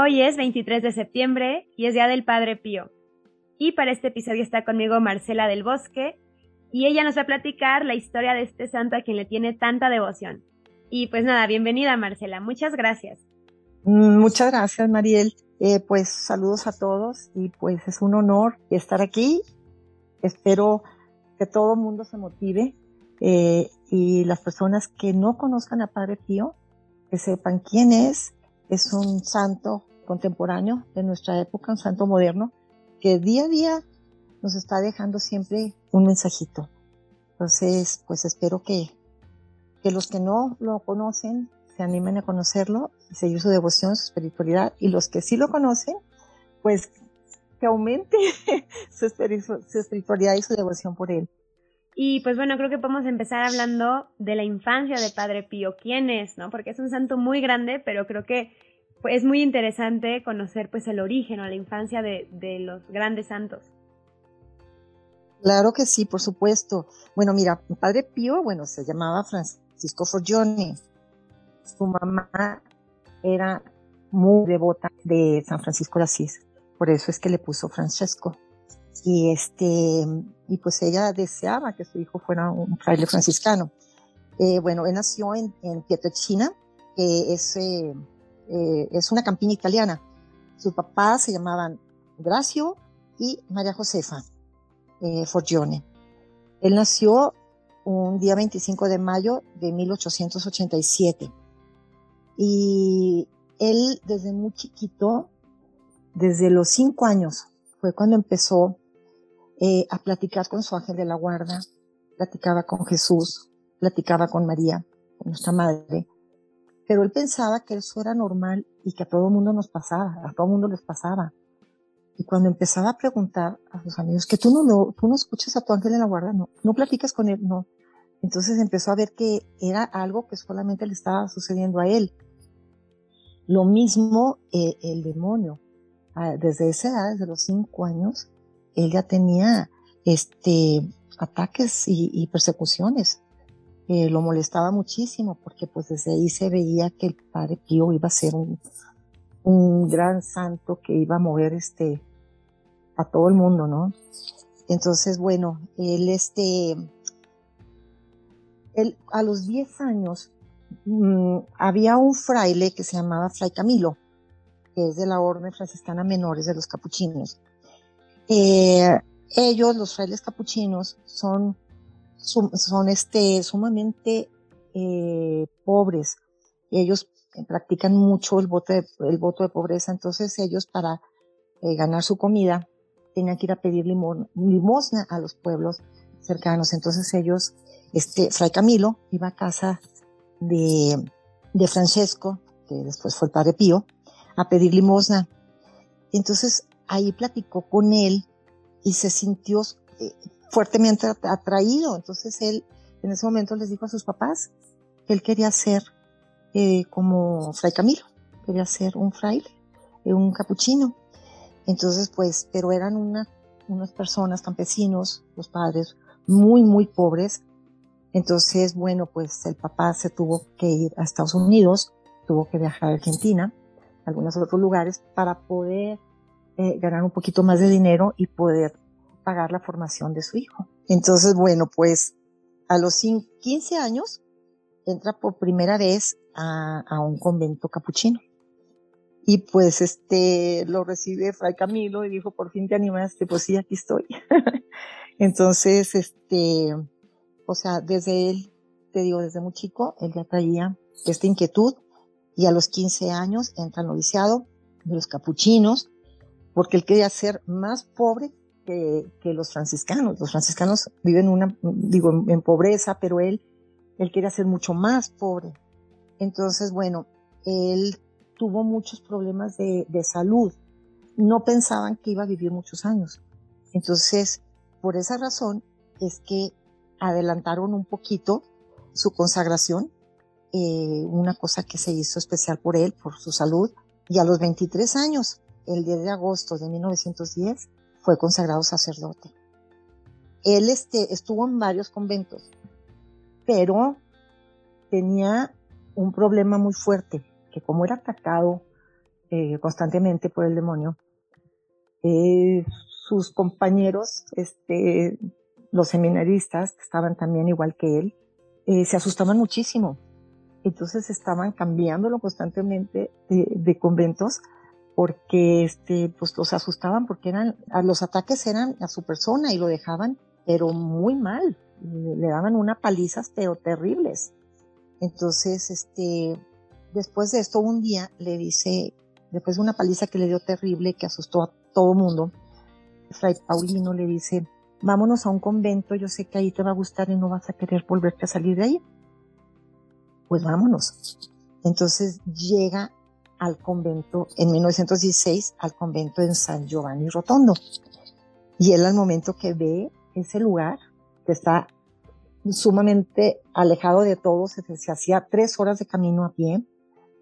Hoy es 23 de septiembre y es Día del Padre Pío. Y para este episodio está conmigo Marcela del Bosque y ella nos va a platicar la historia de este santo a quien le tiene tanta devoción. Y pues nada, bienvenida Marcela, muchas gracias. Mm, muchas gracias Mariel. Eh, pues saludos a todos y pues es un honor estar aquí. Espero que todo el mundo se motive eh, y las personas que no conozcan a Padre Pío, que sepan quién es. Es un santo contemporáneo de nuestra época, un santo moderno, que día a día nos está dejando siempre un mensajito. Entonces, pues espero que, que los que no lo conocen se animen a conocerlo, seguir su devoción, su espiritualidad, y los que sí lo conocen, pues que aumente su, espiritualidad y su devoción por él. Y pues bueno, creo que podemos empezar hablando de la infancia de Padre Pío. ¿Quién es? ¿No? Porque es un santo muy grande, pero creo que es muy interesante conocer pues el origen o la infancia de, los grandes santos. Claro que sí, por supuesto. Bueno, mira, Padre Pío, bueno, se llamaba Francisco Forgione. Su mamá era muy devota de San Francisco de Asís, por eso es que le puso Francesco. Y este, y pues ella deseaba que su hijo fuera un fraile franciscano. Eh, bueno, él nació en, en que es eh, eh, es una campiña italiana. Sus papás se llamaban Gracio y María Josefa eh, Forgione. Él nació un día 25 de mayo de 1887. Y él desde muy chiquito, desde los cinco años, fue cuando empezó eh, a platicar con su ángel de la guarda, platicaba con Jesús, platicaba con María, con nuestra madre, pero él pensaba que eso era normal y que a todo el mundo nos pasaba, a todo el mundo les pasaba. Y cuando empezaba a preguntar a sus amigos que tú no lo, tú no escuchas a tu ángel en la guarda, no, no platicas con él, no. Entonces empezó a ver que era algo que solamente le estaba sucediendo a él. Lo mismo eh, el demonio. Ah, desde esa edad, desde los cinco años, él ya tenía este ataques y persecuciones lo molestaba muchísimo porque pues desde ahí se veía que el padre Pío iba a ser un, un gran santo que iba a mover este a todo el mundo, ¿no? Entonces, bueno, él este él a los 10 años mm, había un fraile que se llamaba Fray Camilo, que es de la Orden Franciscana Menores de los Capuchinos. Eh, ellos, los frailes capuchinos, son son este, sumamente eh, pobres. Ellos practican mucho el voto de, el voto de pobreza, entonces ellos para eh, ganar su comida tenían que ir a pedir limosna a los pueblos cercanos. Entonces ellos, este, Fray Camilo iba a casa de, de Francesco, que después fue el padre Pío, a pedir limosna. Entonces ahí platicó con él y se sintió eh, fuertemente atraído. Entonces él en ese momento les dijo a sus papás que él quería ser eh, como Fray Camilo, quería ser un fraile, eh, un capuchino. Entonces, pues, pero eran una, unas personas, campesinos, los padres, muy, muy pobres. Entonces, bueno, pues el papá se tuvo que ir a Estados Unidos, tuvo que viajar a Argentina, algunos otros lugares, para poder eh, ganar un poquito más de dinero y poder pagar la formación de su hijo. Entonces, bueno, pues a los 15 años entra por primera vez a, un convento capuchino. Y pues este lo recibe Fray Camilo y dijo, por fin te animaste, pues sí, aquí estoy. Entonces, este, o sea, desde él, te digo, desde muy chico, él ya traía esta inquietud y a los 15 años entra noviciado de los capuchinos porque él quería ser más pobre que, los franciscanos. Los franciscanos viven una, digo, en pobreza, pero él, él quería ser mucho más pobre. Entonces, bueno, él tuvo muchos problemas de, de salud. No pensaban que iba a vivir muchos años. Entonces, por esa razón es que adelantaron un poquito su consagración, eh, una cosa que se hizo especial por él, por su salud, y a los 23 años, el 10 de agosto de 1910, fue consagrado sacerdote. Él este, estuvo en varios conventos, pero tenía un problema muy fuerte, que como era atacado eh, constantemente por el demonio. Eh, sus compañeros, este, los seminaristas, que estaban también igual que él, eh, se asustaban muchísimo. Entonces estaban cambiándolo constantemente de, conventos porque este, pues los asustaban porque eran, los ataques eran a su persona y lo dejaban, pero muy mal. Le daban una palizas, pero terribles. Entonces, este, después de esto, un día le dice, después de una paliza que le dio terrible, que asustó a todo mundo, Fray Paulino le dice, vámonos a un convento, yo sé que ahí te va a gustar y no vas a querer volverte a salir de ahí. Pues vámonos. Entonces llega al convento en 1916, al convento en San Giovanni Rotondo. Y él al momento que ve ese lugar, que está sumamente alejado de todos, se, se hacía tres horas de camino a pie,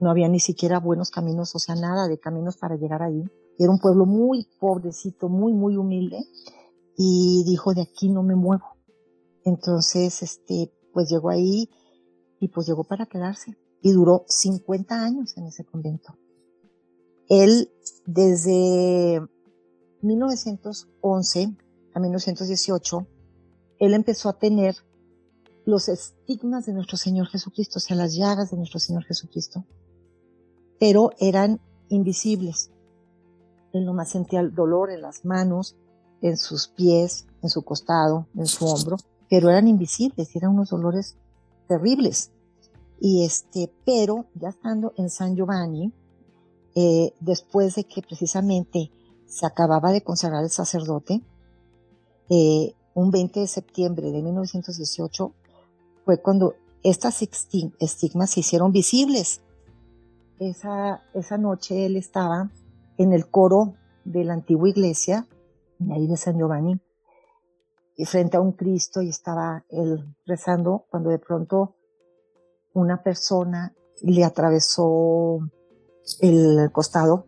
no había ni siquiera buenos caminos, o sea, nada de caminos para llegar ahí. Era un pueblo muy pobrecito, muy, muy humilde y dijo, de aquí no me muevo. Entonces, este, pues llegó ahí y pues llegó para quedarse y duró 50 años en ese convento. Él desde 1911 a 1918, él empezó a tener los estigmas de nuestro Señor Jesucristo, o sea, las llagas de nuestro Señor Jesucristo, pero eran invisibles. Él nomás sentía el dolor en las manos, en sus pies, en su costado, en su hombro, pero eran invisibles, eran unos dolores terribles. Y este, pero ya estando en San Giovanni, eh, después de que precisamente se acababa de consagrar el sacerdote, eh, un 20 de septiembre de 1918, fue cuando estas estigmas se hicieron visibles. Esa, esa noche él estaba en el coro de la antigua iglesia ahí de San Giovanni, y frente a un Cristo y estaba él rezando cuando de pronto una persona le atravesó el costado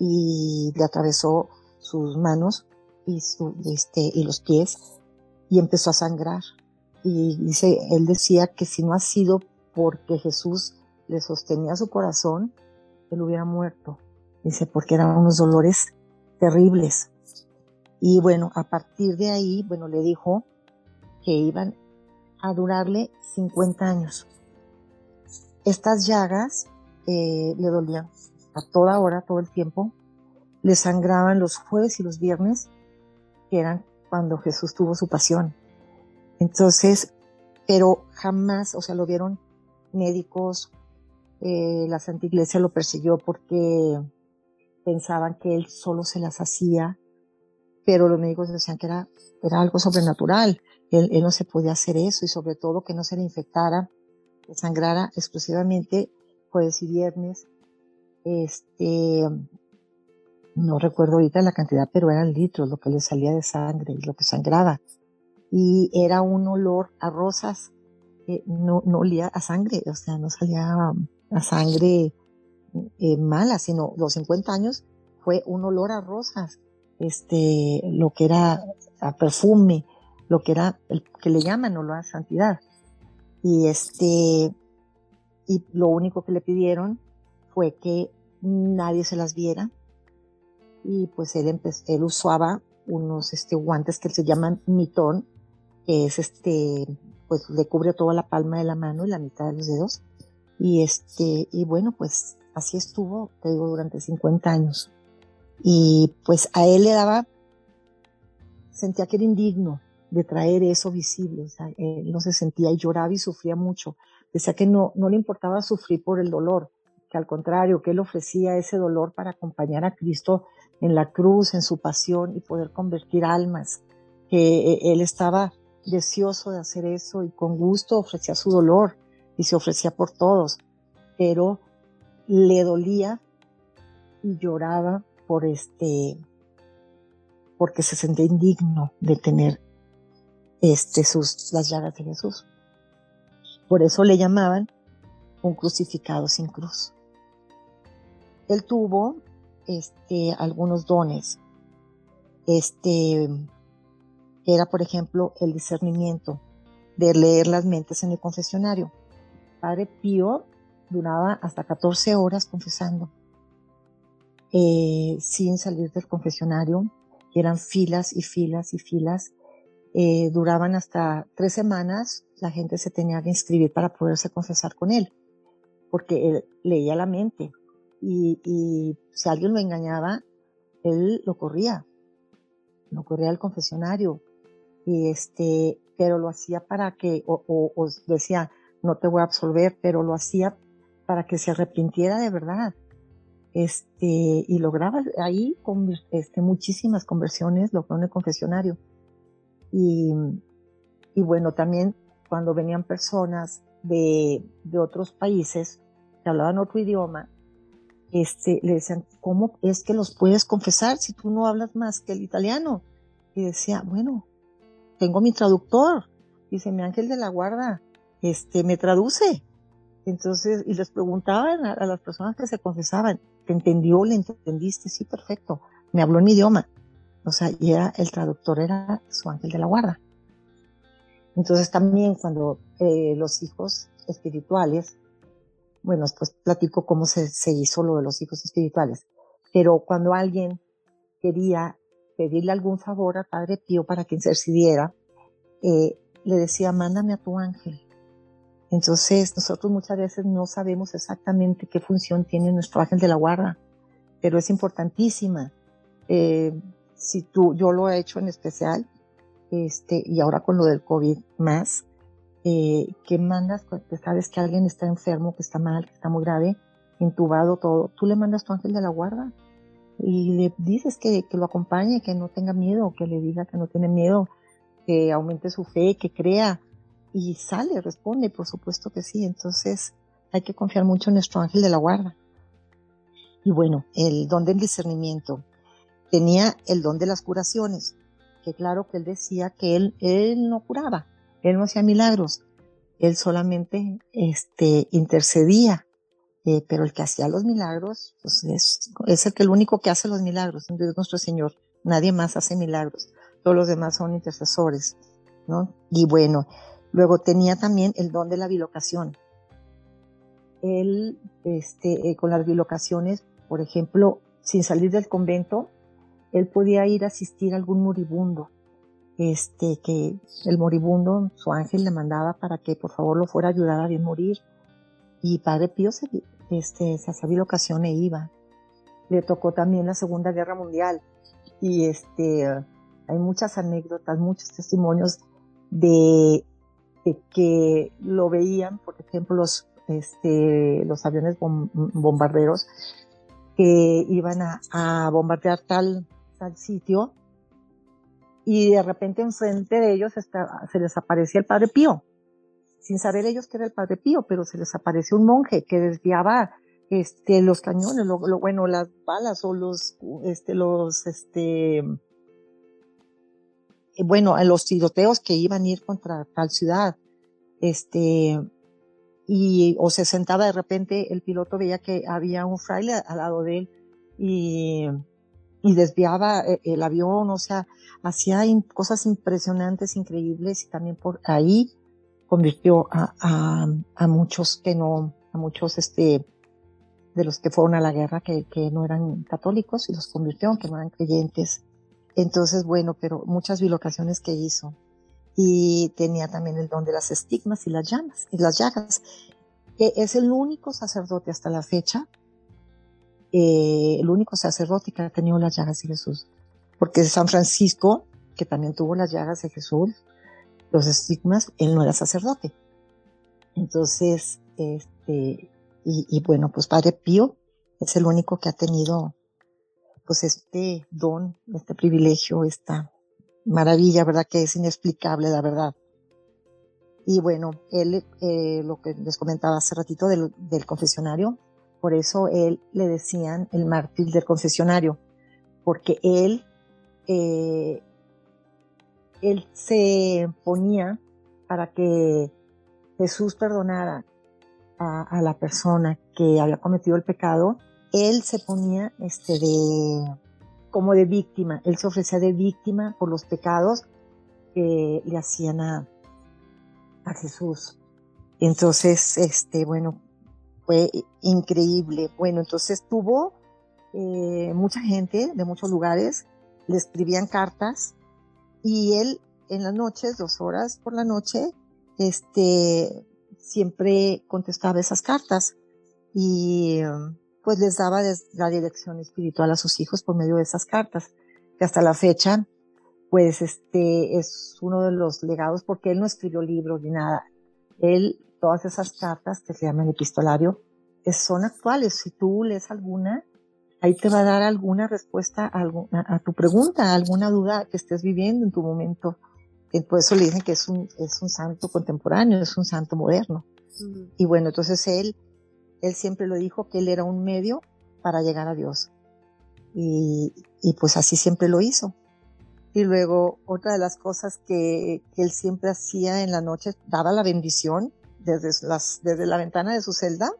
y le atravesó sus manos y, su, este, y los pies y empezó a sangrar. Y dice, él decía que si no ha sido porque Jesús le sostenía su corazón, él hubiera muerto. Dice, porque eran unos dolores terribles. Y bueno, a partir de ahí, bueno, le dijo que iban a durarle 50 años. Estas llagas eh, le dolían a toda hora, todo el tiempo. Le sangraban los jueves y los viernes, que eran cuando Jesús tuvo su pasión. Entonces, pero jamás, o sea, lo vieron médicos, eh, la Santa Iglesia lo persiguió porque pensaban que él solo se las hacía pero los médicos decían que era, era algo sobrenatural. Él, no se podía hacer eso y sobre todo que no se le infectara, que sangrara exclusivamente jueves y viernes. Este, no recuerdo ahorita la cantidad, pero eran litros lo que le salía de sangre, lo que sangraba. Y era un olor a rosas, no, no olía a sangre, o sea, no salía a sangre eh, mala, sino los 50 años fue un olor a rosas este, lo que era a perfume, lo que era el que le llaman olor a santidad. Y este, y lo único que le pidieron fue que nadie se las viera. Y pues él, él usaba unos este, guantes que se llaman mitón, que es este, pues le cubre toda la palma de la mano y la mitad de los dedos. Y este, y bueno, pues así estuvo, te digo, durante 50 años. Y pues a él le daba, sentía que era indigno de traer eso visible, o sea, él no se sentía y lloraba y sufría mucho. Decía que no, no le importaba sufrir por el dolor, que al contrario, que él ofrecía ese dolor para acompañar a Cristo en la cruz, en su pasión y poder convertir almas, que eh, él estaba deseoso de hacer eso y con gusto ofrecía su dolor y se ofrecía por todos, pero le dolía y lloraba por este, porque se sentía indigno de tener este, sus, las llagas de Jesús. Por eso le llamaban un crucificado sin cruz. Él tuvo este, algunos dones. Este, era, por ejemplo, el discernimiento de leer las mentes en el confesionario. Padre Pío duraba hasta 14 horas confesando eh, sin salir del confesionario. Eran filas y filas y filas. Eh, duraban hasta tres semanas. La gente se tenía que inscribir para poderse confesar con él, porque él leía la mente. Y, si alguien lo engañaba, él lo corría. Lo corría al confesionario. Y este, pero lo hacía para que, o, o decía, no te voy a absolver, pero lo hacía para que se arrepintiera de verdad este, y lograba ahí con, este, muchísimas conversiones, logró en el confesionario. Y, bueno, también cuando venían personas de, otros países que hablaban otro idioma, este, le decían, ¿cómo es que los puedes confesar si tú no hablas más que el italiano? Y decía, bueno, tengo mi traductor. Dice, mi ángel de la guarda, este, me traduce. Entonces, y les preguntaban a las personas que se confesaban, ¿Te entendió? ¿Le entendiste? Sí, perfecto. Me habló en mi idioma. O sea, y era, el traductor era su ángel de la guarda. Entonces también cuando eh, los hijos espirituales, bueno, pues platico cómo se, se hizo lo de los hijos espirituales, pero cuando alguien quería pedirle algún favor al Padre Pío para que intercediera, eh, le decía, mándame a tu ángel. Entonces, nosotros muchas veces no sabemos exactamente qué función tiene nuestro ángel de la guarda, pero es importantísima. Eh, si tú, yo lo he hecho en especial, este, y ahora con lo del COVID más, eh, que mandas, que sabes que alguien está enfermo, que está mal, que está muy grave, intubado, todo, tú le mandas tu ángel de la guarda y le dices que, que lo acompañe, que no tenga miedo, que le diga que no tiene miedo, que aumente su fe, que crea, y sale, responde, por supuesto que sí. Entonces hay que confiar mucho en nuestro ángel de la guarda. Y bueno, el don del discernimiento. Tenía el don de las curaciones, que claro que él decía que él, él no curaba, él no hacía milagros, él solamente este, intercedía. Eh, pero el que hacía los milagros pues es, es el que el único que hace los milagros, es nuestro Señor. Nadie más hace milagros. Todos los demás son intercesores, ¿no? Y bueno, Luego tenía también el don de la bilocación. Él, este, eh, con las bilocaciones, por ejemplo, sin salir del convento, él podía ir a asistir a algún moribundo, este, que el moribundo, su ángel le mandaba para que por favor lo fuera a ayudar a bien morir. Y Padre Pío se, este, se hacía bilocación e iba. Le tocó también la Segunda Guerra Mundial. Y este, hay muchas anécdotas, muchos testimonios de que lo veían, por ejemplo, los, este, los aviones bombarderos que iban a, bombardear tal, tal sitio y de repente enfrente de ellos se les aparecía el Padre Pío, sin saber ellos que era el Padre Pío, pero se les apareció un monje que desviaba este, los cañones, lo, bueno, las balas o los, este, los, este, bueno, los tiroteos que iban a ir contra tal ciudad, este, y, o se sentaba de repente, el piloto veía que había un fraile al lado de él y, y desviaba eh, el avión, o sea, hacía cosas impresionantes, increíbles y también por ahí convirtió a, a, a muchos que no, a muchos este, de los que fueron a la guerra que, que no eran católicos y los convirtió, aunque no eran creyentes. Entonces, bueno, pero muchas bilocaciones que hizo. Y tenía también el don de las estigmas y las llamas, y las llagas, que es el único sacerdote hasta la fecha, eh, el único sacerdote que ha tenido las llagas de Jesús. Porque San Francisco, que también tuvo las llagas de Jesús, los estigmas, él no era sacerdote. Entonces, este, y, bueno, pues Padre Pío es el único que ha tenido pues este don, este privilegio, esta maravilla, ¿verdad? Que es inexplicable, la verdad. Y bueno, él, eh, lo que les comentaba hace ratito del, confesionario, por eso él le decían el mártir del confesionario, porque él, eh, él se ponía para que Jesús perdonara a, la persona que había cometido el pecado, él se ponía este de como de víctima, él se ofrecía de víctima por los pecados que le hacían a, a Jesús. Entonces, este, bueno, fue increíble. Bueno, entonces tuvo eh, mucha gente de muchos lugares le escribían cartas y él en las noches, dos horas por la noche, este, siempre contestaba esas cartas y pues les daba la dirección espiritual a sus hijos por medio de esas cartas, que hasta la fecha, pues este es uno de los legados porque él no escribió libros ni nada. Él, todas esas cartas que se llaman epistolario, son actuales. Si tú lees alguna, ahí te va a dar alguna respuesta a, tu pregunta, alguna duda que estés viviendo en tu momento. por eso le dicen que es un, es un santo contemporáneo, es un santo moderno. Y bueno, entonces él, él siempre lo dijo que él era un medio para llegar a Dios. Y, y pues así siempre lo hizo. Y luego otra de las cosas que, que, él siempre hacía en la noche, daba la bendición desde, las, desde la ventana de su celda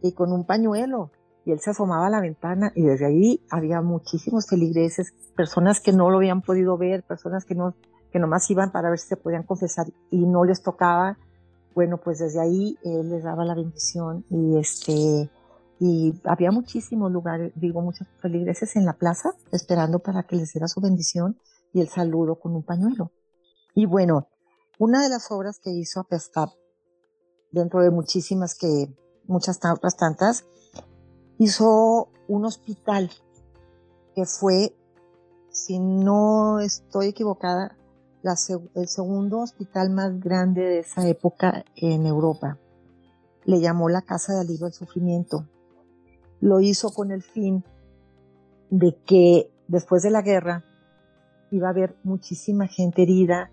y con un pañuelo y él se asomaba a la ventana y desde ahí había muchísimos feligreses, personas que no lo habían podido ver, personas que no, que nomás iban para ver si se podían confesar y no les tocaba. Bueno, pues desde ahí él les daba la bendición y este, y había muchísimos lugares, digo, muchos feligreses en la plaza esperando para que les diera su bendición y el saludo con un pañuelo. Y bueno, una de las obras que hizo a dentro de muchísimas que, muchas otras tantas, hizo un hospital que fue, si no estoy equivocada, el segundo hospital más grande de esa época en Europa. Le llamó la Casa de Alivio al Sufrimiento. Lo hizo con el fin de que después de la guerra iba a haber muchísima gente herida,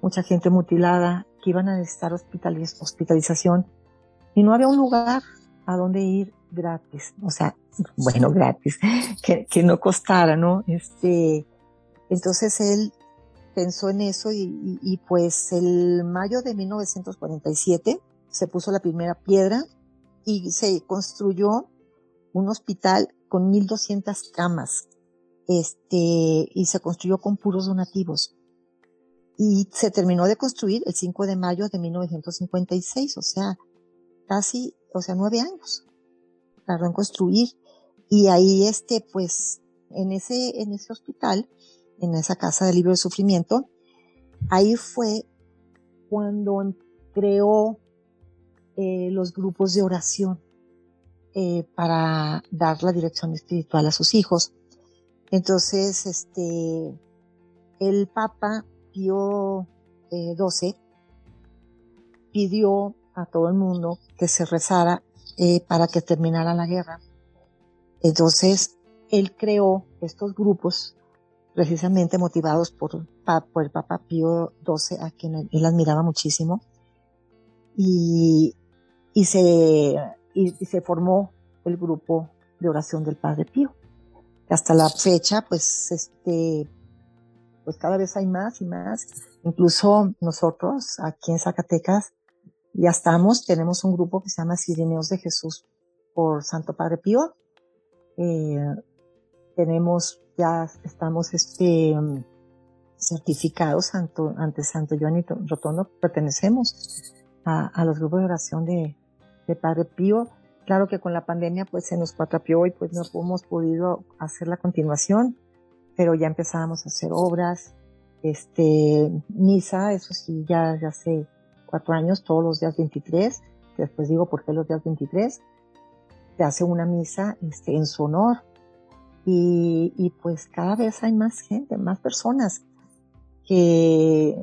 mucha gente mutilada, que iban a necesitar hospitalización y no había un lugar a donde ir gratis, o sea, bueno, gratis, que, que no costara, ¿no? Este, entonces él pensó en eso y, y, pues el mayo de 1947 se puso la primera piedra y se construyó un hospital con 1200 camas, este, y se construyó con puros donativos. Y se terminó de construir el 5 de mayo de 1956, o sea, casi, o sea, nueve años tardó en construir. Y ahí, este, pues, en ese, en ese hospital, en esa casa de libro de sufrimiento, ahí fue cuando creó eh, los grupos de oración eh, para dar la dirección espiritual a sus hijos. Entonces, este, el Papa Pío XII eh, pidió a todo el mundo que se rezara eh, para que terminara la guerra. Entonces, él creó estos grupos precisamente motivados por, el Papa Pío XII, a quien él admiraba muchísimo, y, se, y, se formó el grupo de oración del Padre Pío. Hasta la fecha, pues, este, pues cada vez hay más y más. Incluso nosotros, aquí en Zacatecas, ya estamos, tenemos un grupo que se llama Sirineos de Jesús por Santo Padre Pío. Eh, tenemos, ya estamos este, certificados ante Santo Joan Rotondo, pertenecemos a, los grupos de oración de, Padre Pío. Claro que con la pandemia pues se nos cuatrapió y pues no hemos podido hacer la continuación, pero ya empezábamos a hacer obras, este, misa, eso sí, ya, se cuatro años, todos los días 23, que después digo por qué los días 23, se hace una misa este, en su honor. Y, pues cada vez hay más gente, más personas que,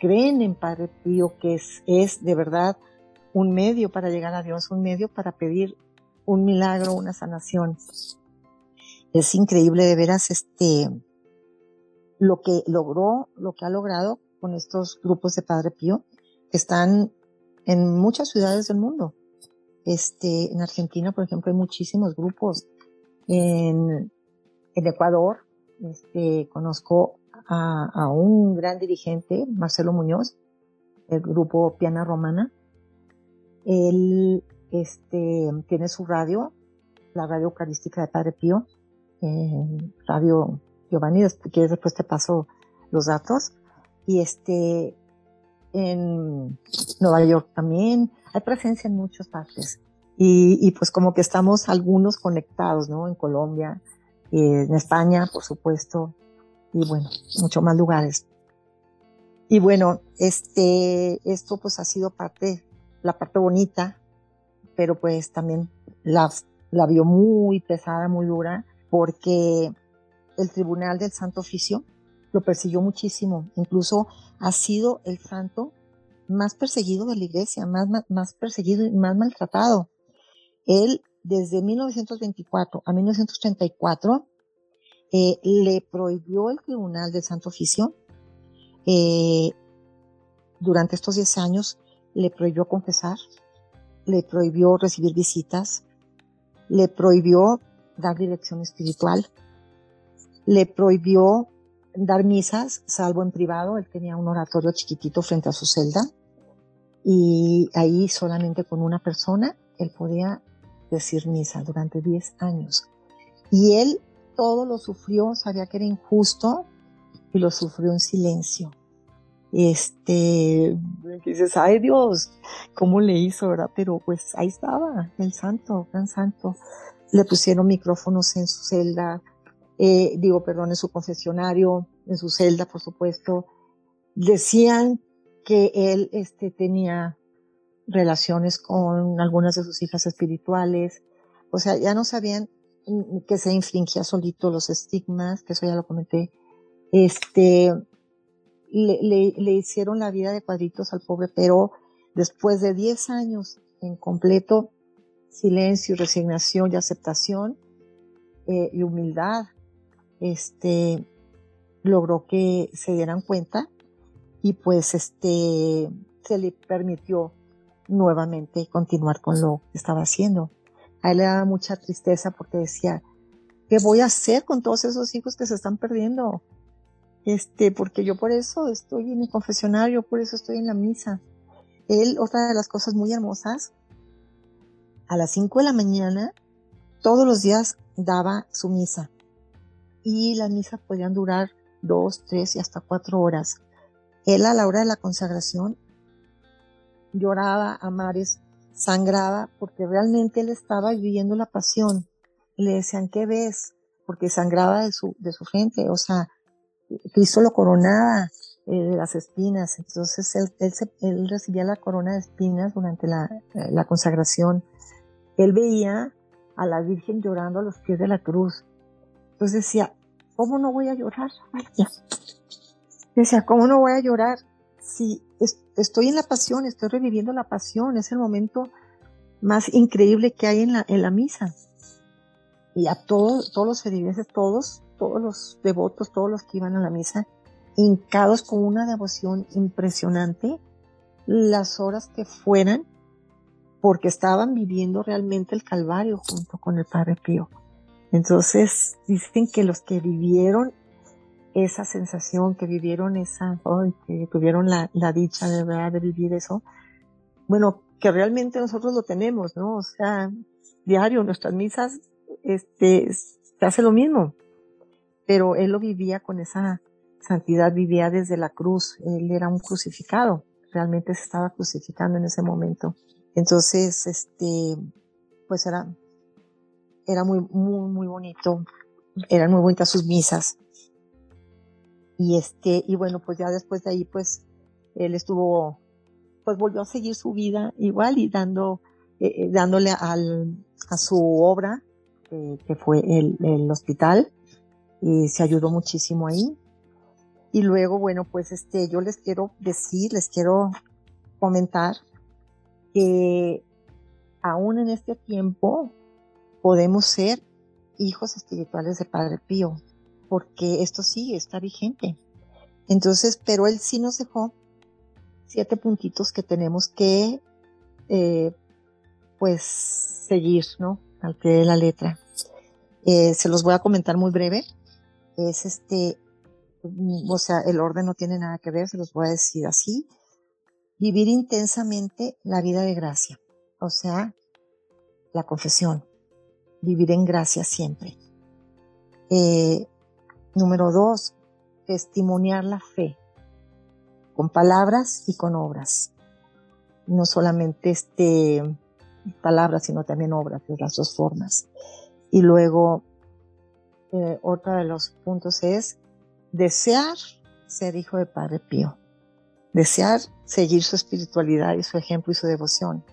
creen en Padre Pío, que es de verdad un medio para llegar a Dios, un medio para pedir un milagro, una sanación. Es increíble de veras este, lo que logró, lo que ha logrado con estos grupos de Padre Pío que están en muchas ciudades del mundo. Este, en Argentina, por ejemplo, hay muchísimos grupos. En, Ecuador, este, conozco a, a, un gran dirigente, Marcelo Muñoz, del grupo Piana Romana. Él, este, tiene su radio, la radio eucarística de Padre Pío, eh, Radio Giovanni, que después te paso los datos. Y este en Nueva York también. Hay presencia en muchas partes. Y, pues como que estamos algunos conectados, ¿no? En Colombia, eh, en España, por supuesto, y bueno, muchos más lugares. Y bueno, este, esto pues ha sido parte, la parte bonita, pero pues también la, la vio muy pesada, muy dura, porque el Tribunal del Santo Oficio lo persiguió muchísimo. Incluso ha sido el santo más perseguido de la iglesia, más, más, perseguido y más maltratado. Él, desde 1924 a 1934, eh, le prohibió el Tribunal del Santo Oficio. Eh, durante estos 10 años le prohibió confesar, le prohibió recibir visitas, le prohibió dar dirección espiritual, le prohibió dar misas, salvo en privado. Él tenía un oratorio chiquitito frente a su celda y ahí solamente con una persona él podía decir misa durante 10 años. Y él todo lo sufrió, sabía que era injusto y lo sufrió en silencio. Este, dices, ay Dios, ¿cómo le hizo, verdad? Pero pues ahí estaba, el santo, gran santo. Le pusieron micrófonos en su celda, eh, digo, perdón, en su confesionario, en su celda, por supuesto, decían que él este, tenía relaciones con algunas de sus hijas espirituales, o sea, ya no sabían que se infringía solito los estigmas, que eso ya lo comenté, este, le, le, le hicieron la vida de cuadritos al pobre, pero después de 10 años en completo silencio, resignación y aceptación eh, y humildad, este, logró que se dieran cuenta y pues este, se le permitió nuevamente continuar con lo que estaba haciendo. A él le daba mucha tristeza porque decía, ¿qué voy a hacer con todos esos hijos que se están perdiendo? Este, porque yo por eso estoy en mi confesionario, por eso estoy en la misa. Él, otra de las cosas muy hermosas, a las 5 de la mañana, todos los días daba su misa y las misas podían durar dos, tres y hasta cuatro horas. Él a la hora de la consagración lloraba a mares, sangraba, porque realmente él estaba viviendo la pasión. le decían, ¿qué ves? Porque sangraba de su, de su frente, o sea, Cristo lo coronaba eh, de las espinas, entonces él, él, recibía la corona de espinas durante la, la consagración. Él veía a la Virgen llorando a los pies de la cruz. Entonces decía, ¿cómo no voy a llorar? Decía, ¿cómo no voy a llorar? Si estoy en la pasión, estoy reviviendo la pasión, es el momento más increíble que hay en la, en la misa. Y a todos, todos los feligreses, todos, todos los devotos, todos los que iban a la misa, hincados con una devoción impresionante, las horas que fueran, porque estaban viviendo realmente el Calvario junto con el Padre Pío. Entonces dicen que los que vivieron esa sensación, que vivieron esa, que tuvieron la, dicha de de vivir eso, bueno, que realmente nosotros lo tenemos, ¿no? O sea, diario, nuestras misas, este, se hace lo mismo. Pero él lo vivía con esa santidad, vivía desde la cruz, él era un crucificado, realmente se estaba crucificando en ese momento. Entonces, este, pues era era muy, muy, muy bonito. Eran muy bonitas sus misas. Y este, y bueno, pues ya después de ahí, pues, él estuvo, pues volvió a seguir su vida igual y dando, eh, eh, dándole al, a su obra, que fue el, el hospital, y se ayudó muchísimo ahí. Y luego, bueno, pues este, yo les quiero decir, les quiero comentar que aún en este tiempo podemos ser hijos espirituales de Padre Pío, porque esto sigue, está vigente. Entonces, pero él sí nos dejó siete puntitos que tenemos que, eh, pues, seguir, ¿no? Al pie de la letra. Eh, se los voy a comentar muy breve. Es este, o sea, el orden no tiene nada que ver, se los voy a decir así. Vivir intensamente la vida de gracia, o sea, la confesión, vivir en gracia siempre. Eh, número dos, testimoniar la fe con palabras y con obras. No solamente este, palabras, sino también obras, de las dos formas. Y luego, eh, otro de los puntos es desear ser hijo de Padre Pío, desear seguir su espiritualidad y su ejemplo y su devoción.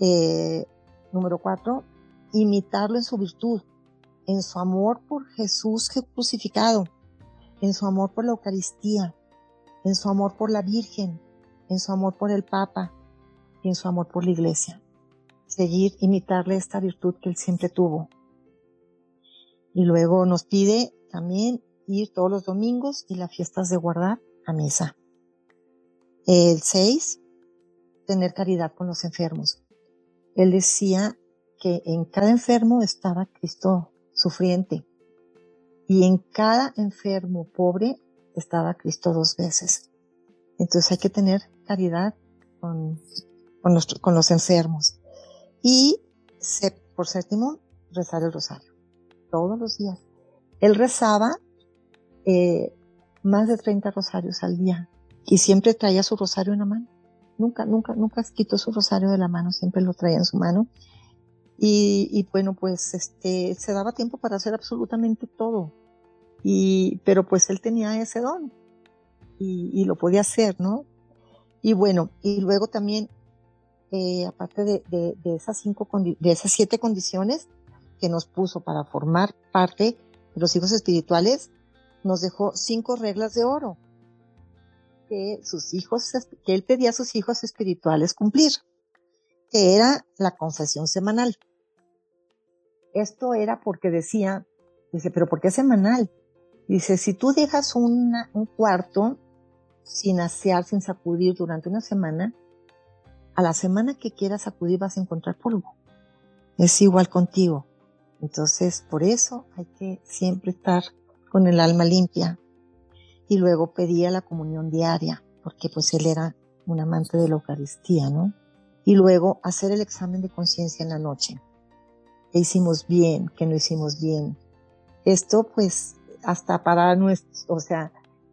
Eh, número cuatro, imitarlo en su virtud, en su amor por Jesús crucificado, en su amor por la Eucaristía, en su amor por la Virgen, en su amor por el Papa y en su amor por la Iglesia. Seguir, imitarle esta virtud que él siempre tuvo. Y luego nos pide también ir todos los domingos y las fiestas de guardar a misa. El 6, tener caridad con los enfermos. Él decía que en cada enfermo estaba Cristo sufriente y en cada enfermo pobre estaba Cristo dos veces. Entonces hay que tener caridad con, con, los, enfermos. Y por séptimo, rezar el rosario. Todos los días. Él rezaba eh, más de 30 rosarios al día y siempre traía su rosario en la mano. Nunca, nunca, nunca quitó su rosario de la mano, siempre lo traía en su mano. Y, y bueno, pues este, se daba tiempo para hacer absolutamente todo. Y, pero pues él tenía ese don y, lo podía hacer, ¿no? Y bueno, y luego también, eh, aparte de, esas cinco, de esas siete condiciones que nos puso para formar parte de los hijos espirituales, nos dejó cinco reglas de oro que sus hijos, que él pedía a sus hijos espirituales cumplir, que era la confesión semanal. Esto era porque decía, dice, pero ¿por qué semanal? Dice, si tú dejas un cuarto sin asear, sin sacudir durante una semana, a la semana que quieras sacudir vas a encontrar polvo. Es igual contigo. Entonces, por eso hay que siempre estar con el alma limpia. Y luego pedía la comunión diaria, porque pues él era un amante de la Eucaristía, ¿no? Y luego hacer el examen de conciencia en la noche. ¿Qué hicimos bien? ¿Qué no hicimos bien? Esto pues hasta para nuestro, o sea,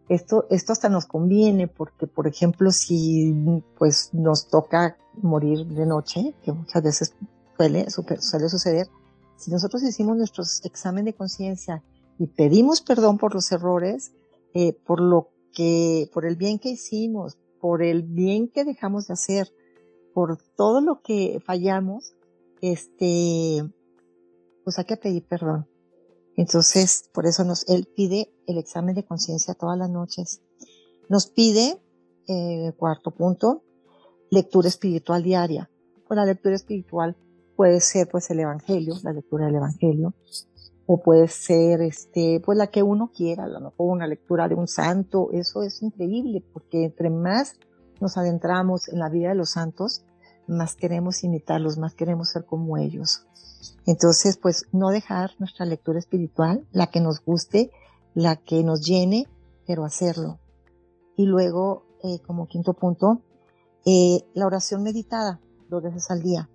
esto, esto hasta nos conviene porque, por ejemplo, si pues nos toca morir de noche, que muchas veces suele, suele suceder, si nosotros hicimos nuestro examen de conciencia y pedimos perdón por los errores, eh, por lo que, por el bien que hicimos, por el bien que dejamos de hacer, por todo lo que fallamos, este, pues hay que pedir perdón. Entonces, por eso nos, él pide el examen de conciencia todas las noches. Nos pide, eh, cuarto punto, lectura espiritual diaria. Pues la lectura espiritual puede ser pues el evangelio, la lectura del evangelio, o puede ser este, pues la que uno quiera, a lo mejor una lectura de un santo, eso es increíble, porque entre más nos adentramos en la vida de los santos, más queremos imitarlos, más queremos ser como ellos. Entonces, pues no dejar nuestra lectura espiritual, la que nos guste, la que nos llene, pero hacerlo. Y luego, eh, como quinto punto, eh, la oración meditada dos veces al día.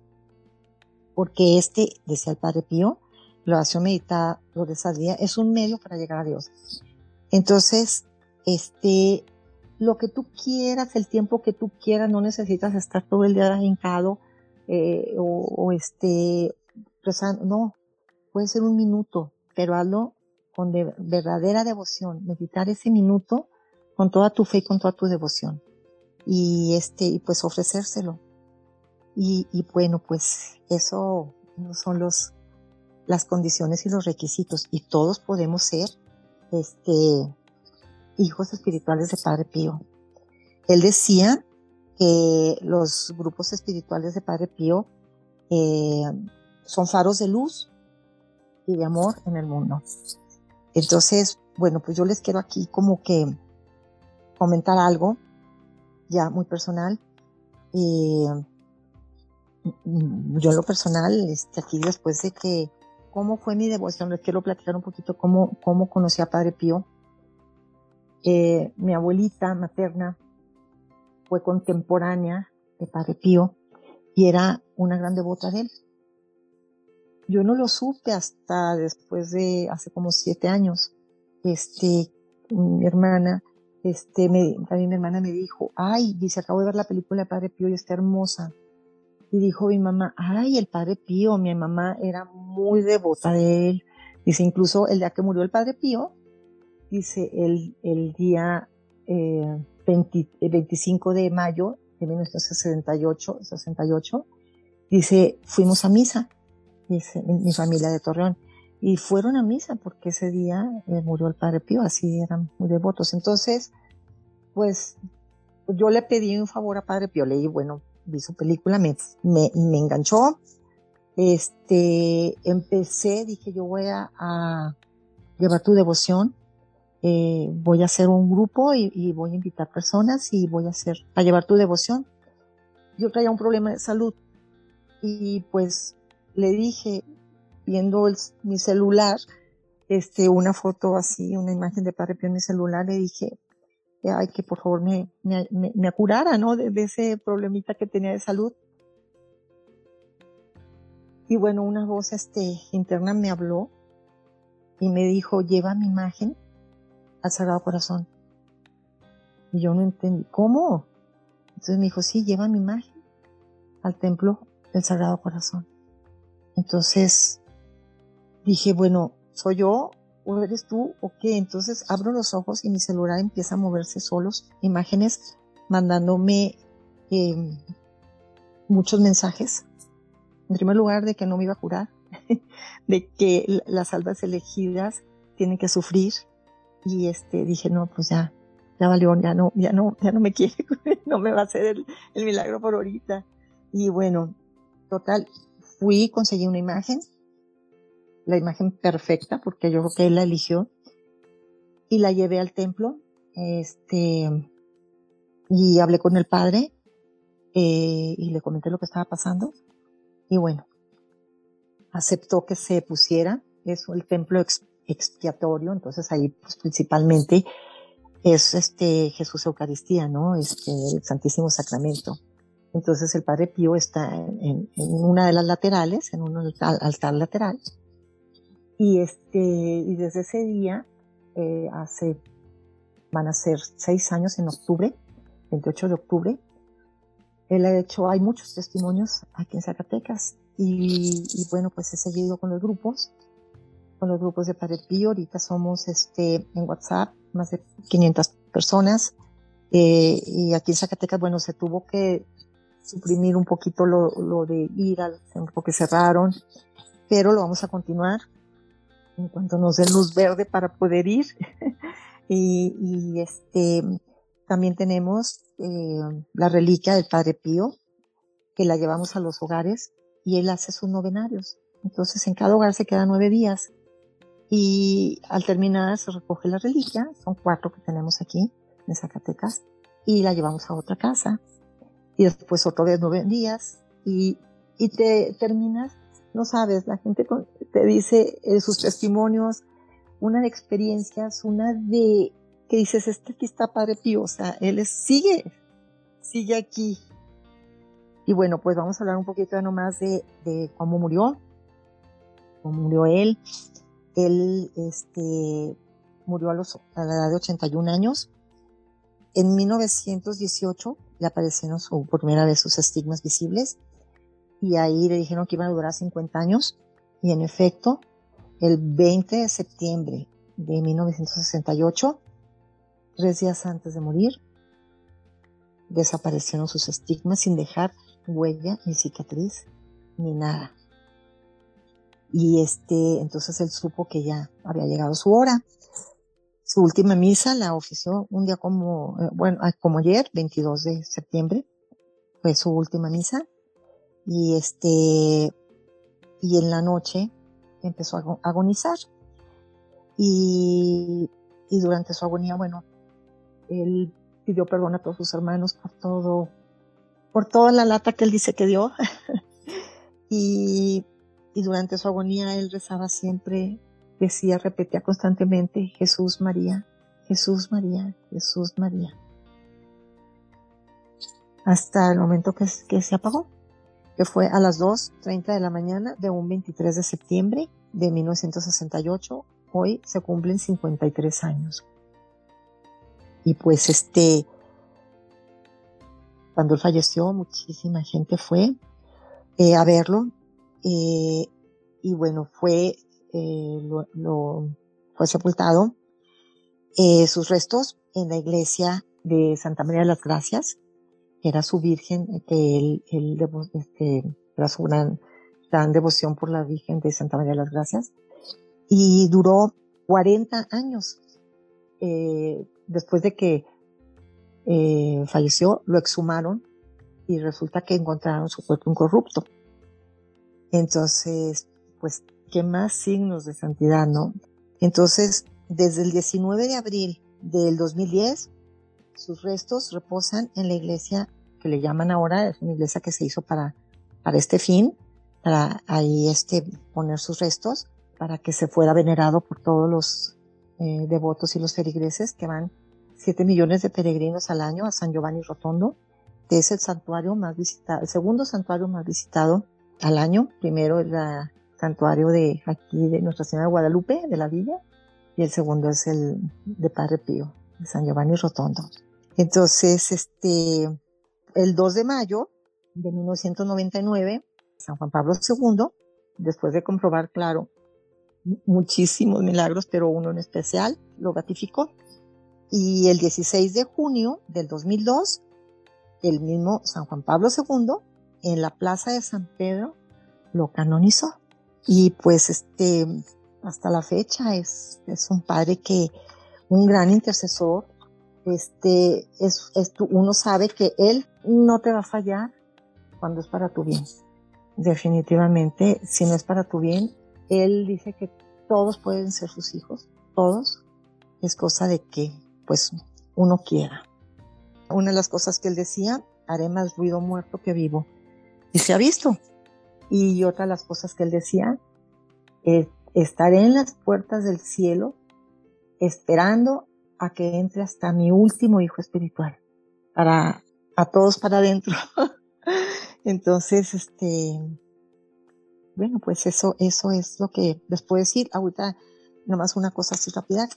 Porque este, decía el Padre Pío, la oración meditada dos veces al día es un medio para llegar a Dios. Entonces, este, lo que tú quieras, el tiempo que tú quieras, no necesitas estar todo el día hincado eh, o, o, este, no, puede ser un minuto, pero hazlo con verdadera devoción, meditar ese minuto con toda tu fe y con toda tu devoción. Y este, y pues ofrecérselo. Y, y bueno, pues eso son los, las condiciones y los requisitos. Y todos podemos ser, este, hijos espirituales de Padre Pío. Él decía que los grupos espirituales de Padre Pío eh, son faros de luz y de amor en el mundo. Entonces, bueno, pues yo les quiero aquí como que comentar algo ya muy personal. yo en lo personal, este, aquí después de que, cómo fue mi devoción, les quiero platicar un poquito cómo, cómo conocí a Padre Pío. Eh, mi abuelita materna fue contemporánea de Padre Pío y era una gran devota de él. Yo no lo supe hasta después de hace como siete años. Este, mi hermana, este, me, también mi hermana me dijo, ay, dice, acabo de ver la película de Padre Pío y está hermosa. Y dijo mi mamá, ay, el Padre Pío, mi mamá era muy devota de él. Dice, incluso el día que murió el Padre Pío, dice, el, el día 25 eh, de mayo de 1968, 68, dice, fuimos a misa, dice, mi familia de Torreón, y fueron a misa porque ese día eh, murió el Padre Pío, así eran muy devotos. Entonces, pues yo le pedí un favor a Padre Pío, leí, bueno, vi su película, me, me, enganchó, este, empecé, dije, yo voy a, llevar tu devoción, eh, voy a hacer un grupo y, voy a invitar personas y voy a hacer, a llevar tu devoción. Yo traía un problema de salud y pues le dije, viendo mi celular, este, una foto así, una imagen de Padre Pío en mi celular, le dije, ay, que por favor me, me, me, curara, ¿no? De, ese problemita que tenía de salud. Y bueno, una voz este, interna me habló y me dijo, lleva mi imagen al Sagrado Corazón. Y yo no entendí, ¿cómo? Entonces me dijo, sí, lleva mi imagen al templo del Sagrado Corazón. Entonces dije, bueno, ¿soy yo o eres tú o qué? Entonces abro los ojos y mi celular empieza a moverse solos, imágenes mandándome em, muchos mensajes. En primer lugar, de que no me iba a curar, de que las almas elegidas tienen que sufrir. Y este, dije, no, pues ya, ya valió, ya no, ya no, ya no me quiere, no me va a hacer el, el milagro por ahorita. Y bueno, total, fui, conseguí una imagen, la imagen perfecta, porque yo creo que él la eligió, y la llevé al templo, este, y hablé con el padre, eh, y le comenté lo que estaba pasando, y bueno, aceptó que se pusiera, es el templo expiatorio, entonces ahí pues principalmente es este Jesús Eucaristía, ¿no? Este, el Santísimo Sacramento. Entonces el Padre Pío está en, una de las laterales, en un altar lateral, y, este, y desde ese día, eh, hace, van a ser seis años en octubre, 28 de octubre, él ha hecho, hay muchos testimonios aquí en Zacatecas y, y bueno, pues he seguido con los grupos, con los grupos de Padre Pío, ahorita somos este, en WhatsApp más de 500 personas eh, y aquí en Zacatecas, bueno, se tuvo que suprimir un poquito lo, lo de ir al centro que cerraron, pero lo vamos a continuar en cuanto nos dé luz verde para poder ir. y, este, también tenemos eh, la reliquia del Padre Pío, que la llevamos a los hogares y él hace sus novenarios. Entonces en cada hogar se quedan nueve días y al terminar se recoge la reliquia, son cuatro que tenemos aquí en Zacatecas, y la llevamos a otra casa. Y después otro de nueve días y, y te terminas no sabes, la gente te dice en sus testimonios, una de experiencias, una de que dices, este aquí está Padre Pío, o sea, él sigue, sigue aquí. Y bueno, pues vamos a hablar un poquito nomás de, de cómo murió, cómo murió él. Él este, murió a, los, a la edad de 81 años. En 1918 le aparecieron su, por primera vez sus estigmas visibles y ahí le dijeron que iban a durar 50 años y en efecto, el 20 de septiembre de 1968, tres días antes de morir, desaparecieron sus estigmas sin dejar huella ni cicatriz ni nada. Y este, entonces él supo que ya había llegado su hora. Su última misa la ofició un día como, eh, bueno, como ayer, 22 de septiembre, fue su última misa y este, y en la noche empezó a agonizar. Y, y durante su agonía, bueno, él pidió perdón a todos sus hermanos por todo, por toda la lata que él dice que dio. y, y durante su agonía él rezaba siempre, decía, repetía constantemente, Jesús María, Jesús María, Jesús María. Hasta el momento que, que se apagó que fue a las 2.30 de la mañana de un 23 de septiembre de 1968. Hoy se cumplen 53 años. Y pues este, cuando él falleció, muchísima gente fue. eh, a verlo. Eh, y bueno, fue, lo, fue sepultado sus restos en la iglesia de Santa María de las Gracias, que era su virgen, que él, él este, era su gran, gran devoción por la Virgen de Santa María de las Gracias. Y duró 40 años. Eh, después de que eh, falleció, lo exhumaron y resulta que encontraron su cuerpo incorrupto. Entonces, pues, ¿qué más signos de santidad, no? Entonces, desde el 19 de abril del 2010, sus restos reposan en la iglesia que le llaman ahora, es una iglesia que se hizo para, para este fin, para ahí este, poner sus restos, para que se fuera venerado por todos los eh, devotos y los feligreses que van 7 millones de peregrinos al año a San Giovanni Rotondo, que es el santuario más visitado, el segundo santuario más visitado al año. Primero es el santuario de aquí de Nuestra Señora de Guadalupe, de la villa, y el segundo es el de Padre Pío, de San Giovanni Rotondo. Entonces, este, el 2 de mayo de 1999, San Juan Pablo II, después de comprobar, claro, muchísimos milagros, pero uno en especial, lo ratificó. Y el 16 de junio del 2002, el mismo San Juan Pablo II, en la plaza de San Pedro, lo canonizó. Y pues este, hasta la fecha es, es un padre que, un gran intercesor, este, es, es, uno sabe que él no te va a fallar cuando es para tu bien. Definitivamente, si no es para tu bien, él dice que todos pueden ser sus hijos, todos. Es cosa de que, pues, uno quiera. Una de las cosas que él decía, haré más ruido muerto que vivo. Y se ha visto. Y otra de las cosas que él decía, estaré en las puertas del cielo esperando a que entre hasta mi último hijo espiritual. Para, a todos para adentro. Entonces, este, bueno, pues eso, eso es lo que les puedo decir. Ahorita, nomás una cosa así rápida.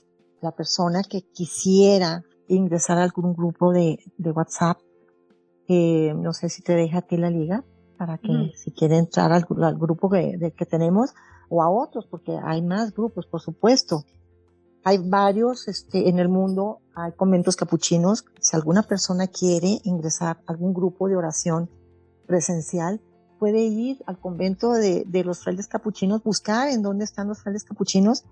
La persona que quisiera ingresar a algún grupo de, de WhatsApp, eh, no sé si te deja a ti la liga, para que mm. si quiere entrar al, grupo que, de, que tenemos, o a otros, porque hay más grupos, por supuesto. Hay varios este, en el mundo, hay conventos capuchinos. Si alguna persona quiere ingresar a algún grupo de oración presencial, puede ir al convento de, los frailes capuchinos, buscar en dónde están los frailes capuchinos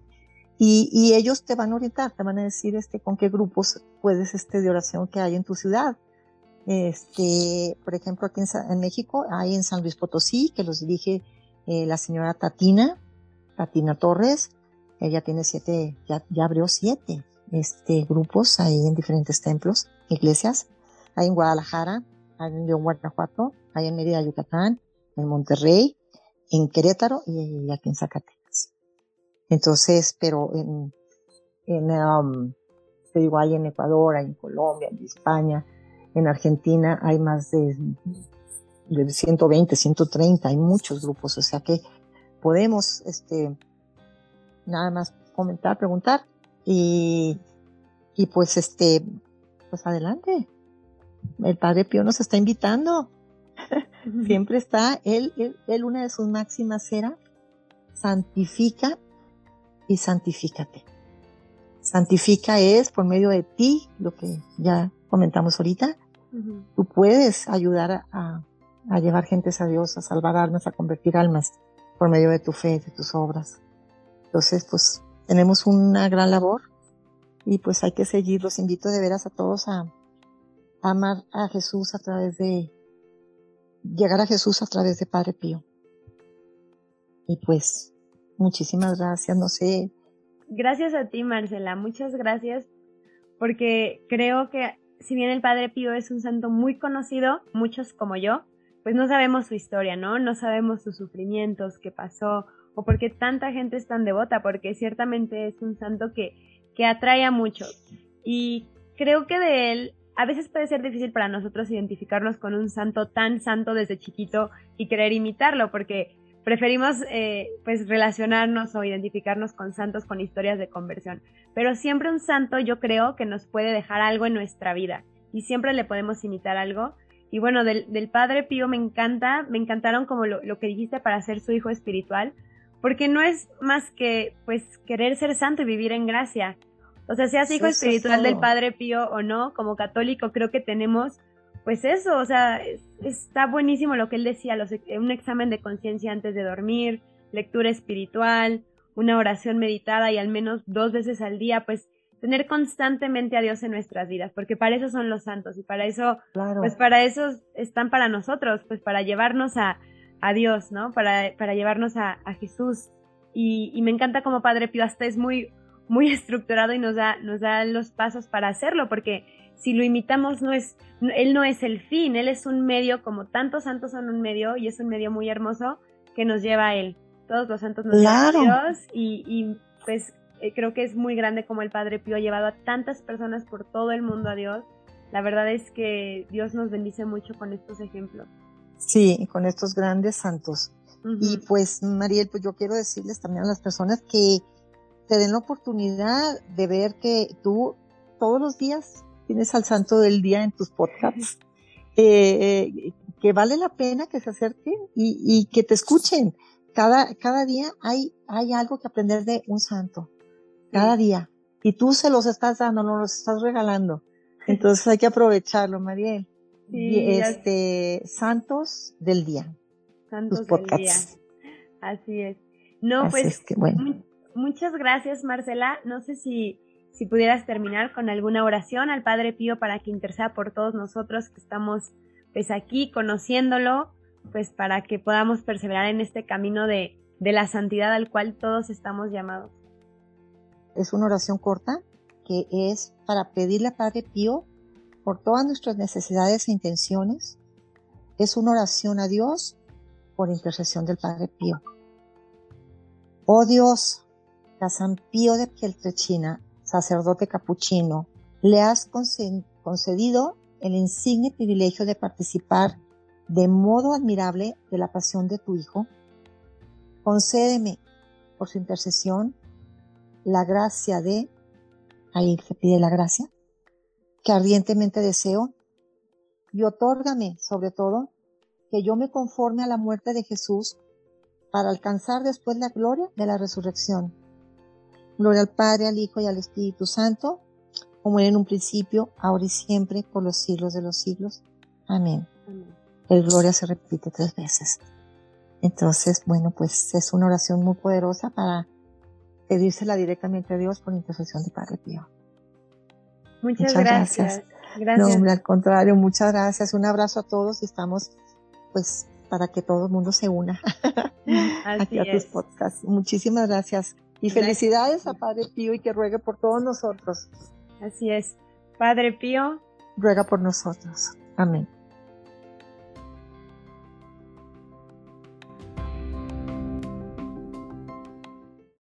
y, ellos te van a orientar, te van a decir este, con qué grupos puedes este, de oración que hay en tu ciudad. Este, por ejemplo, aquí en, México hay en San Luis Potosí, que los dirige eh, la señora Tatina, Tatina Torres. Ella tiene siete, ya, ya abrió siete este, grupos ahí en diferentes templos, iglesias. Hay en Guadalajara, hay en Guanajuato, hay en Mérida, Yucatán, en Monterrey, en Querétaro y aquí en Zacatecas. Entonces, pero en, en um, digo, hay en Ecuador, hay en Colombia, en España, en Argentina hay más de, de 120, 130, hay muchos grupos, o sea que podemos, este, nada más comentar, preguntar y, y pues este, pues adelante. El Padre Pío nos está invitando. Siempre está, él, él, él, una de sus máximas era, santifica y santifícate. Santifica es por medio de ti, lo que ya comentamos ahorita. Tú puedes ayudar a, a, llevar gentes a Dios, a salvar almas, a convertir almas por medio de tu fe, de tus obras. Entonces, pues tenemos una gran labor y pues hay que seguir. Los invito de veras a todos a, amar a Jesús a través de, llegar a Jesús a través de Padre Pío. Y pues, muchísimas gracias, no sé. Gracias a ti, Marcela, muchas gracias, porque creo que si bien el Padre Pío es un santo muy conocido, muchos como yo, pues no sabemos su historia, ¿no? No sabemos sus sufrimientos, qué pasó, o por qué tanta gente es tan devota, porque ciertamente es un santo que, que atrae a muchos. Y creo que de él a veces puede ser difícil para nosotros identificarnos con un santo tan santo desde chiquito y querer imitarlo, porque preferimos eh, pues relacionarnos o identificarnos con santos con historias de conversión. Pero siempre un santo yo creo que nos puede dejar algo en nuestra vida y siempre le podemos imitar algo. Y bueno, del, del Padre Pío me encanta, me encantaron como lo, lo que dijiste para ser su hijo espiritual, porque no es más que pues querer ser santo y vivir en gracia. O sea, seas hijo espiritual del Padre Pío o no, como católico creo que tenemos pues eso, o sea, está buenísimo lo que él decía, los, un examen de conciencia antes de dormir, lectura espiritual, una oración meditada y al menos dos veces al día, pues tener constantemente a Dios en nuestras vidas, porque para eso son los santos y para eso, pues para eso están para nosotros, pues para llevarnos a, a Dios, ¿no? Para, para llevarnos a, a Jesús. Y, y, me encanta como Padre Pío hasta es muy, muy estructurado y nos da, nos da los pasos para hacerlo, porque si lo imitamos no es, él no es el fin, él es un medio, como tantos santos son un medio, y es un medio muy hermoso que nos lleva a él. Todos los santos nos llevan a Dios y, y pues eh, creo que es muy grande como el Padre Pío ha llevado a tantas personas por todo el mundo a Dios. La verdad es que Dios nos bendice mucho con estos ejemplos. Sí, con estos grandes santos. Y pues, Mariel, pues yo quiero decirles también a las personas que te den la oportunidad de ver que tú todos los días tienes al santo del día en tus podcasts, eh, que vale la pena que se acerquen y, y, que te escuchen. Cada, cada día hay, hay algo que aprender de un santo cada día. Y tú se los estás dando, no los estás regalando. Entonces hay que aprovecharlo, Mariel. Sí, este, Santos del Día. Santos del Día. Así es. No, pues, muchas gracias, Marcela. No sé si, si pudieras terminar con alguna oración al Padre Pío para que interceda por todos nosotros que estamos pues aquí conociéndolo, pues para que podamos perseverar en este camino de, de la santidad al cual todos estamos llamados es una oración corta que es para pedirle a Padre Pío por todas nuestras necesidades e intenciones. Es una oración a Dios por intercesión del Padre Pío. Oh Dios, a San Pío de Pieltrechina, sacerdote capuchino, le has concedido el insigne privilegio de participar de modo admirable de la pasión de tu Hijo. Concédeme, por su intercesión, la gracia de, ahí se pide la gracia, que ardientemente deseo, y otórgame, sobre todo, que yo me conforme a la muerte de Jesús para alcanzar después la gloria de la resurrección. Gloria al Padre, al Hijo y al Espíritu Santo, como era en un principio, ahora y siempre, por los siglos de los siglos. Amén. El gloria se repite tres veces. Entonces, bueno, pues es una oración muy poderosa para pedírsela directamente a Dios por intercesión de Padre Pío. Muchas, gracias. gracias. No, al contrario, muchas gracias. Un abrazo a todos y estamos, pues, para que todo el mundo se una aquí a tus podcasts. Muchísimas gracias. Y felicidades a Padre Pío y que ruegue por todos nosotros. Así es. Padre Pío. Ruega por nosotros. Amén.